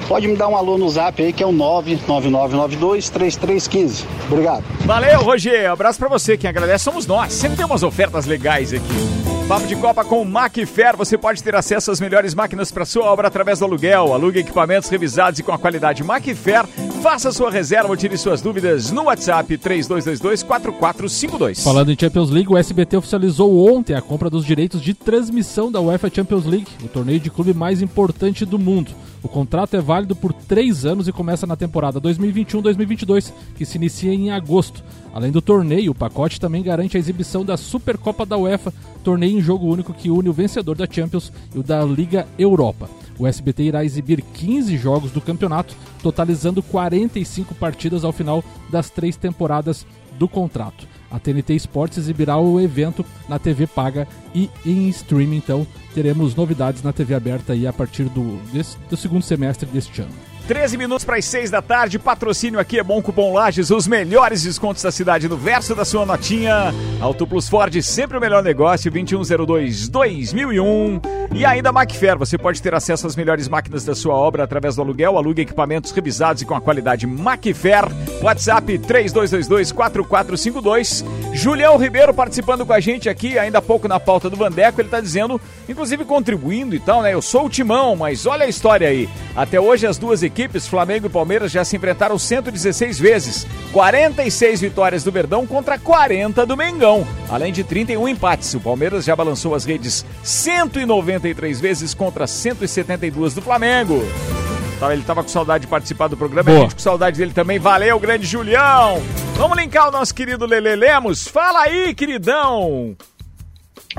pode me dar um alô no zap aí que é o 99992-3315. Obrigado. Valeu, Roger. Abraço pra você. Quem agradece somos nós. Sempre tem umas ofertas legais aqui. Papo de Copa com Macfair. Você pode ter acesso às melhores máquinas para sua obra através do aluguel. Alugue equipamentos revisados e com a qualidade Macfair. Faça sua reserva ou tire suas dúvidas no WhatsApp 3222-4452. Falando em Champions League, o SBT oficializou ontem a compra dos direitos de transmissão da UEFA Champions League, o torneio de clube mais importante do mundo. O contrato é válido por três anos e começa na temporada 2021-2022, que se inicia em agosto. Além do torneio, o pacote também garante a exibição da Supercopa da UEFA, torneio em jogo único que une o vencedor da Champions e o da Liga Europa. O SBT irá exibir 15 jogos do campeonato, totalizando 45 partidas ao final das três temporadas do contrato. A TNT Sports exibirá o evento na TV paga e em streaming, então teremos novidades na TV aberta aí a partir do, desse- do segundo semestre deste ano. 13 minutos para as 6 da tarde. Patrocínio aqui é bom Cupom Lages, os melhores descontos da cidade no verso da sua notinha. Auto Plus Ford, sempre o melhor negócio, 2102-2001. E ainda Macfair, você pode ter acesso às melhores máquinas da sua obra através do aluguel. Alugue equipamentos revisados e com a qualidade Macfair. WhatsApp 3222-4452. Julião Ribeiro participando com a gente aqui, ainda há pouco na pauta do Vandeco. Ele está dizendo, inclusive contribuindo e tal, né? Eu sou o Timão, mas olha a história aí. Até hoje as duas equipes, Flamengo e Palmeiras, já se enfrentaram 116 vezes. 46 vitórias do Verdão contra 40 do Mengão. Além de 31 empates. O Palmeiras já balançou as redes 193 vezes contra 172 do Flamengo. Tá, Ele tava com saudade de participar do programa, a Boa. gente com saudade dele também. Valeu, grande Julião! Vamos linkar o nosso querido Lele Lemos. Fala aí, queridão!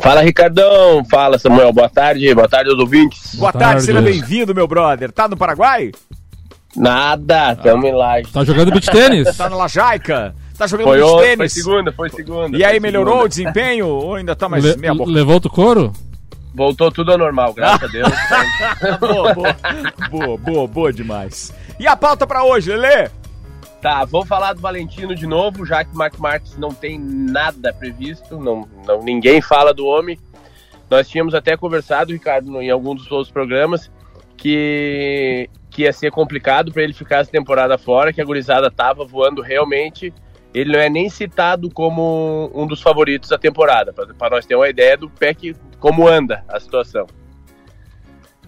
Fala, Ricardão. Fala, Samuel. Boa tarde. Boa tarde aos ouvintes. Boa tarde, seja bem-vindo, meu brother. Tá no Paraguai? Nada, tamo em laje. Tá jogando beach tênis? Tá na Lajaica? Tá jogando Foi beach foi tênis? segunda, foi segunda. E aí, foi melhorou segunda. o desempenho ou ainda tá mais Le- meia boca? levou o couro? Voltou tudo ao normal, graças a Deus. *laughs* boa, boa, boa, boa, boa demais. E a pauta pra hoje, Lele? Tá, vou falar do Valentino de novo, já que o Mark Marques não tem nada previsto, não, não, ninguém fala do homem. Nós tínhamos até conversado, Ricardo, em algum dos outros programas, que, que ia ser complicado para ele ficar essa temporada fora, que a gurizada tava voando realmente. Ele não é nem citado como um dos favoritos da temporada, para nós ter uma ideia do pé que, como anda a situação.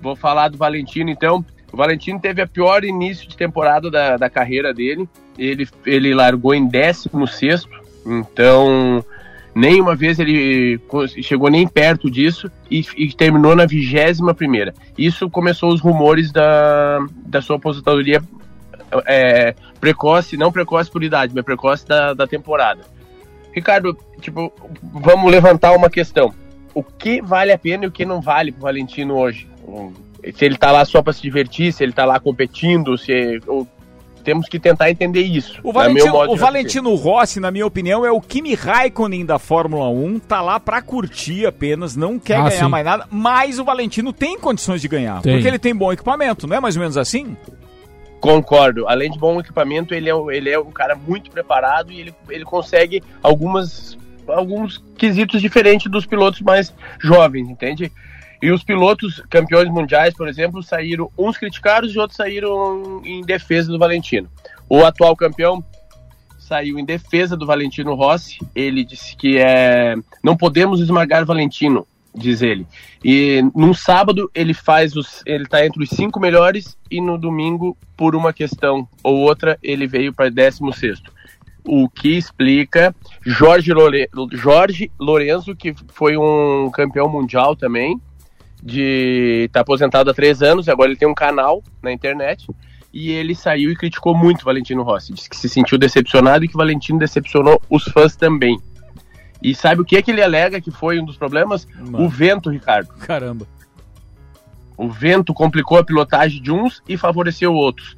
Vou falar do Valentino, então. O Valentino teve a pior início de temporada da, da carreira dele. Ele, ele largou em 16, então nenhuma vez ele chegou nem perto disso e, e terminou na 21 primeira. Isso começou os rumores da, da sua aposentadoria é, precoce, não precoce por idade, mas precoce da, da temporada. Ricardo, tipo, vamos levantar uma questão. O que vale a pena e o que não vale pro Valentino hoje? Se ele tá lá só para se divertir, se ele tá lá competindo, se ou- temos que tentar entender isso. O é meu Valentino, o Valentino Rossi, na minha opinião, é o Kimi Raikkonen da Fórmula 1. Tá lá pra curtir apenas, não quer Ah, ganhar sim. mais nada. Mas o Valentino tem condições de ganhar. Tem. Porque ele tem bom equipamento, não é mais ou menos assim? Concordo. Além de bom equipamento, ele é, um- ele é um cara muito preparado e ele, ele consegue algumas, alguns quesitos diferentes dos pilotos mais jovens, entende? E os pilotos campeões mundiais, por exemplo, saíram, uns criticados e outros saíram em defesa do Valentino. O atual campeão saiu em defesa do Valentino Rossi. Ele disse que é, não podemos esmagar Valentino, diz ele. E num sábado ele faz os, ele tá entre os cinco melhores e no domingo por uma questão ou outra ele veio para 16 sexto. O que explica Jorge, Lore, Jorge Lorenzo, que foi um campeão mundial também, de tá aposentado há três anos, agora ele tem um canal na internet e ele saiu e criticou muito o Valentino Rossi. Disse que se sentiu decepcionado e que o Valentino decepcionou os fãs também. E sabe o que, que ele alega que foi um dos problemas? Mano. O vento, Ricardo. Caramba. O vento complicou a pilotagem de uns e favoreceu outros.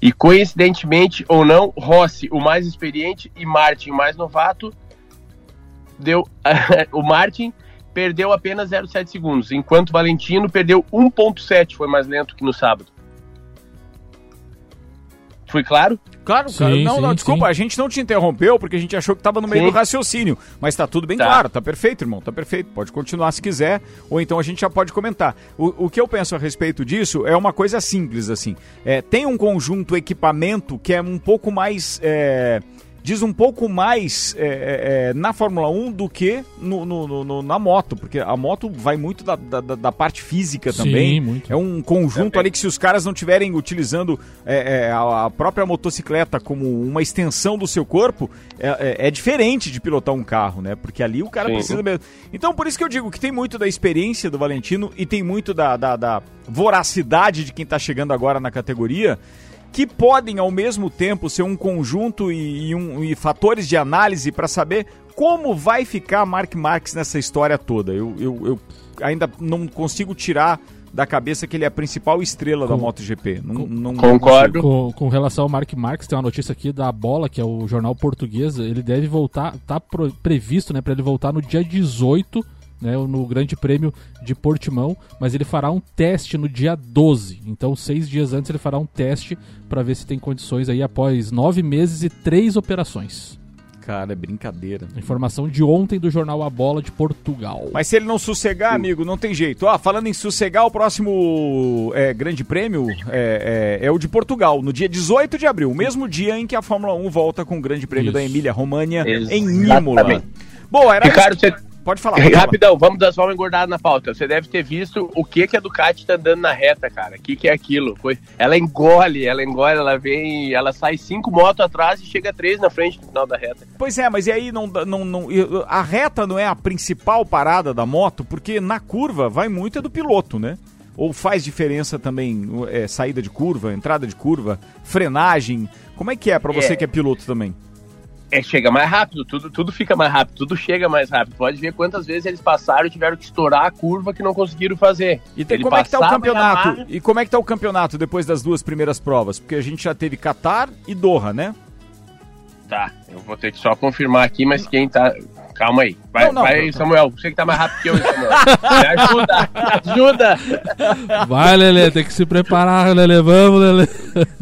E coincidentemente ou não, Rossi, o mais experiente, e Martin, o mais novato, deu. *laughs* o Martin perdeu apenas 0,7 segundos, enquanto Valentino perdeu 1,7, foi mais lento que no sábado. Fui claro? Claro, Sim, cara. Não, sim, não, desculpa, sim. a gente não te interrompeu porque a gente achou que tava no meio Sim. do raciocínio. Mas tá tudo bem Tá. claro, tá perfeito, irmão, tá perfeito. Pode continuar se quiser, ou então a gente já pode comentar. O, o que eu penso a respeito disso é uma coisa simples, assim. É, tem um conjunto equipamento que é um pouco mais. é, diz um pouco mais é, é, é, na Fórmula 1 do que no, no- no- no- na moto, porque a moto vai muito da, da- da- parte física Sim, também. muito. É um conjunto ali que se os caras não estiverem utilizando é, é, a, a própria motocicleta como uma extensão do seu corpo, é, é- é diferente de pilotar um carro, né? Porque ali o cara Sim. precisa mesmo. Então por isso que eu digo que tem muito da experiência do Valentino e tem muito da, da, da voracidade de quem tá chegando agora na categoria. Que podem ao mesmo tempo ser um conjunto e, e um- e fatores de análise para saber como vai ficar Mark Marques nessa história toda. Eu, eu, eu ainda não consigo tirar da cabeça que ele é a principal estrela da MotoGP. Não, não- não consigo. Com, com relação ao Mark Marques, tem uma notícia aqui da Bola, que é o jornal português. Ele deve voltar, tá pro- previsto, né, para ele voltar no dia 18, né, no Grande Prêmio de Portimão, mas ele fará um teste no dia 12. Então, seis dias antes ele fará um teste para ver se tem condições aí após nove meses e três operações. Cara, é brincadeira. Informação de ontem do jornal A Bola de Portugal. Mas se ele não sossegar, amigo, não tem jeito. Ó, falando em sossegar, o próximo é, grande prêmio é, é- é o de Portugal, no dia 18 de abril, o mesmo dia em que a Fórmula 1 volta com o grande prêmio da Emília România em Imola. Boa, era Ricardo, você... Pode falar. *laughs* pode falar. Rapidão, vamos dar só uma engordada na pauta. Você deve ter visto o que, que a Ducati tá andando na reta, cara. O que, que é aquilo? Foi... Ela engole, ela engole, ela vem, ela sai cinco motos atrás e chega três na frente no final da reta. Pois é, mas e aí não, não, não, a reta não é a principal parada da moto, porque na curva vai muito é do piloto, né? Ou faz diferença também é, saída de curva, entrada de curva, frenagem? Como é que é pra você É. que é piloto também? É, chega mais rápido, tudo, tudo fica mais rápido, tudo chega mais rápido. Pode ver quantas vezes eles passaram e tiveram que estourar a curva que não conseguiram fazer. E tem- Ele como é que tá o campeonato? E como é que tá o campeonato depois das duas primeiras provas? Porque a gente já teve Qatar e Doha, né? Tá, eu vou ter que só confirmar aqui, mas quem tá. Calma aí. Vai, Não, não, vai não. Samuel. Você que tá mais rápido que eu, Samuel. *laughs* Me ajuda, me ajuda. Vai, Lele, tem que se preparar, Lele. Vamos, Lele.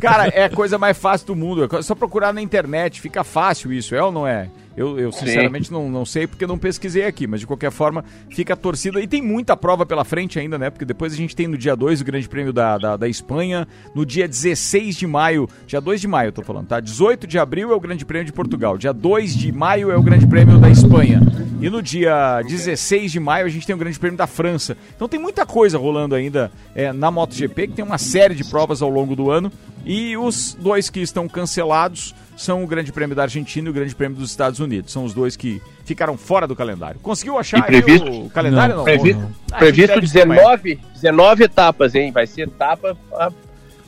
Cara, é a coisa mais fácil do mundo. É só procurar na internet, fica fácil isso, é ou não é? Eu, eu sinceramente não, não sei porque não pesquisei aqui, mas de qualquer forma fica a torcida. E tem muita prova pela frente ainda, né? Porque depois a gente tem no dia 2 o Grande Prêmio da, da, da Espanha, no dia 16 de maio, dia 2 de maio eu tô falando, tá? 18 de abril é o Grande Prêmio de Portugal, dia 2 de maio é o Grande Prêmio da Espanha. E no dia 16 de maio a gente tem o Grande Prêmio da França. Então tem muita coisa rolando ainda é, na MotoGP, que tem uma série de provas ao longo do ano. E os dois que estão cancelados são o Grande Prêmio da Argentina e o Grande Prêmio dos Estados Unidos. São os dois que ficaram fora do calendário. Conseguiu achar previsto- aí o calendário? Não, Ah, gente previsto deve ter mais. 19, 19 etapas, hein? Vai ser etapa, ah,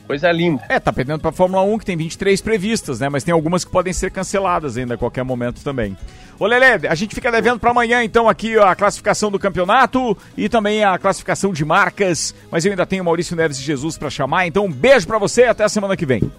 coisa linda. É, tá perdendo pra Fórmula 1, que tem 23 previstas, né? Mas tem algumas que podem ser canceladas ainda a qualquer momento também. Ô, Lele, a gente fica devendo pra amanhã, então, aqui a classificação do campeonato e também a classificação de marcas. Mas eu ainda tenho Maurício Neves e Jesus pra chamar, então um beijo pra você e até a semana que vem.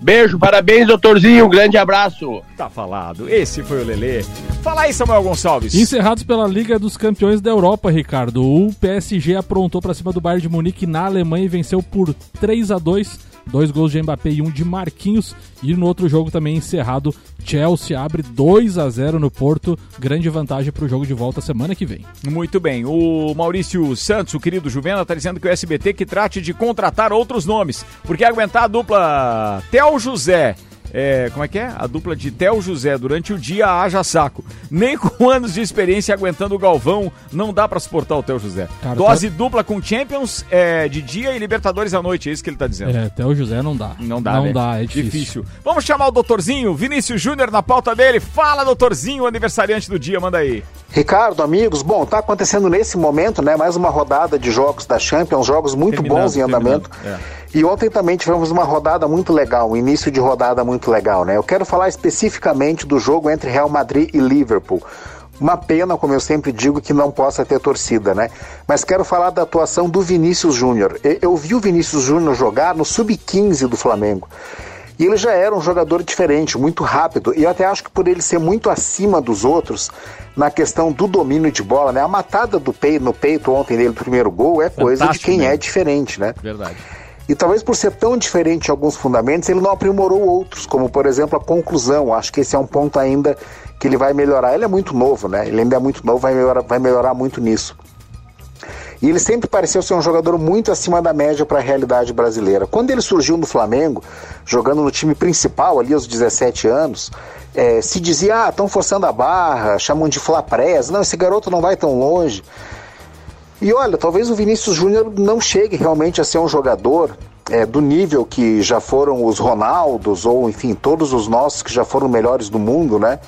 Beijo, parabéns, doutorzinho. Um grande abraço. Tá falado. Esse foi o Lele. Fala aí, Samuel Gonçalves. Encerrados pela Liga dos Campeões da Europa, Ricardo. O PSG aprontou para cima do Bayern de Munique na Alemanha e venceu por 3 a 2 Dois gols de Mbappé e um de Marquinhos. E no outro jogo também encerrado, Chelsea abre 2 a 0 no Porto. Grande vantagem para o jogo de volta semana que vem. Muito bem. O Maurício Santos, o querido Juvena, tá dizendo que o SBT que trate de contratar outros nomes. Porque aguentar a dupla Theo José. É, como é que é? A dupla de Theo José durante o dia haja saco. Nem *laughs* com anos de experiência aguentando o Galvão, não dá pra suportar o Theo José. Cara, Dose dupla com Champions é, de dia e Libertadores à noite, é isso que ele tá dizendo. É, o José não dá. Não dá, Não né? dá, é difícil. Vamos chamar o doutorzinho, Vinícius Júnior na pauta dele. Fala, doutorzinho, aniversariante do dia, manda aí. Ricardo, amigos, bom, tá acontecendo nesse momento, né, mais uma rodada de jogos da Champions, jogos muito Terminando, bons em andamento. terminando, E ontem também tivemos uma rodada muito legal, um início de rodada muito legal, né? Eu quero falar especificamente do jogo entre Real Madrid e Liverpool. Uma pena, como eu sempre digo, que não possa ter torcida, né? Mas quero falar da atuação do Vinícius Júnior. Eu vi o Vinícius Júnior jogar no sub-15 do Flamengo. E ele já era um jogador diferente, muito rápido. E eu até acho que por ele ser muito acima dos outros na questão do domínio de bola, né? A matada do peito no peito ontem dele do primeiro gol é coisa de Fantástico quem é mesmo. diferente, né? Verdade. E talvez por ser tão diferente em alguns fundamentos, ele não aprimorou outros, como por exemplo a conclusão. Acho que esse é um ponto ainda que ele vai melhorar. Ele é muito novo, né? Ele ainda é muito novo, vai melhorar, vai melhorar muito nisso. E ele sempre pareceu ser um jogador muito acima da média para a realidade brasileira. Quando ele surgiu no Flamengo, jogando no time principal ali aos 17 anos, eh, se dizia, ah, estão forçando a barra, chamam de flaprés, não, esse garoto não vai tão longe. E olha, talvez o Vinícius Júnior não chegue realmente a ser um jogador é, do nível que já foram os Ronaldos, ou enfim, todos os nossos que já foram melhores do mundo, né?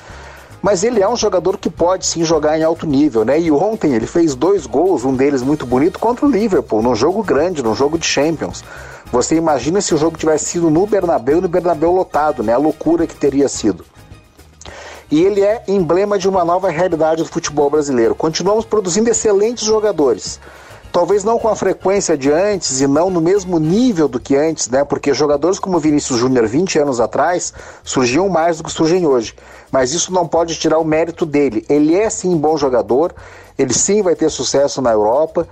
Mas ele é um jogador que pode sim jogar em alto nível, né? E ontem ele fez dois gols, um deles muito bonito, contra o Liverpool, num jogo grande, num jogo de Champions. Você imagina se o jogo tivesse sido no Bernabéu no Bernabéu lotado, né? A loucura que teria sido. E ele é emblema de uma nova realidade do futebol brasileiro. Continuamos produzindo excelentes jogadores. Talvez não com a frequência de antes e não no mesmo nível do que antes, né? Porque jogadores como Vinícius Júnior 20 anos atrás surgiam mais do que surgem hoje. Mas isso não pode tirar o mérito dele. Ele é sim um bom jogador, ele sim vai ter sucesso na Europa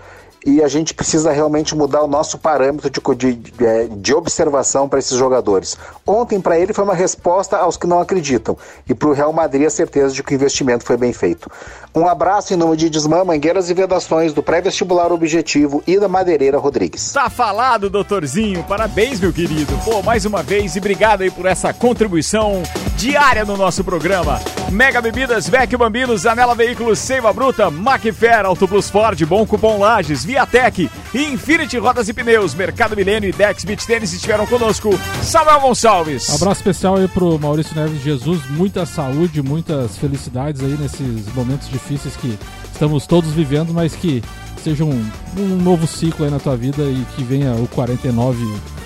e a gente precisa realmente mudar o nosso parâmetro de, de, de, de observação para esses jogadores. Ontem, para ele, foi uma resposta aos que não acreditam. E para o Real Madrid, a certeza de que o investimento foi bem feito. Um abraço em nome de Desmã, Mangueiras e Vedações, do Pré-Vestibular Objetivo e da Madeireira Rodrigues. Tá falado, doutorzinho. Parabéns, meu querido. Pô, mais uma vez e obrigado aí por essa contribuição diária no nosso programa. Mega Bebidas, Vecchio Bambinos, Anela Veículos, Seiva Bruta, Macfer, Auto Plus Ford, Bom Cupom Lages, Viatec, Infinity Rodas e Pneus, Mercado Milênio e Dex Beach Tênis estiveram conosco. Samuel Gonçalves. Um abraço especial aí pro Maurício Neves Jesus, muita saúde, muitas felicidades aí nesses momentos difíceis que estamos todos vivendo, mas que seja um, um novo ciclo aí na tua vida e que venha o 49,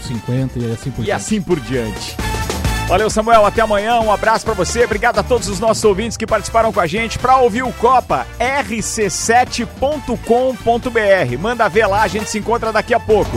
50 e assim por E diante. assim por diante. Valeu, Samuel. Até amanhã. Um abraço pra você. Obrigado a todos os nossos ouvintes que participaram com a gente. Pra ouvir o Copa, rc7.com.br. Manda ver lá, a gente se encontra daqui a pouco.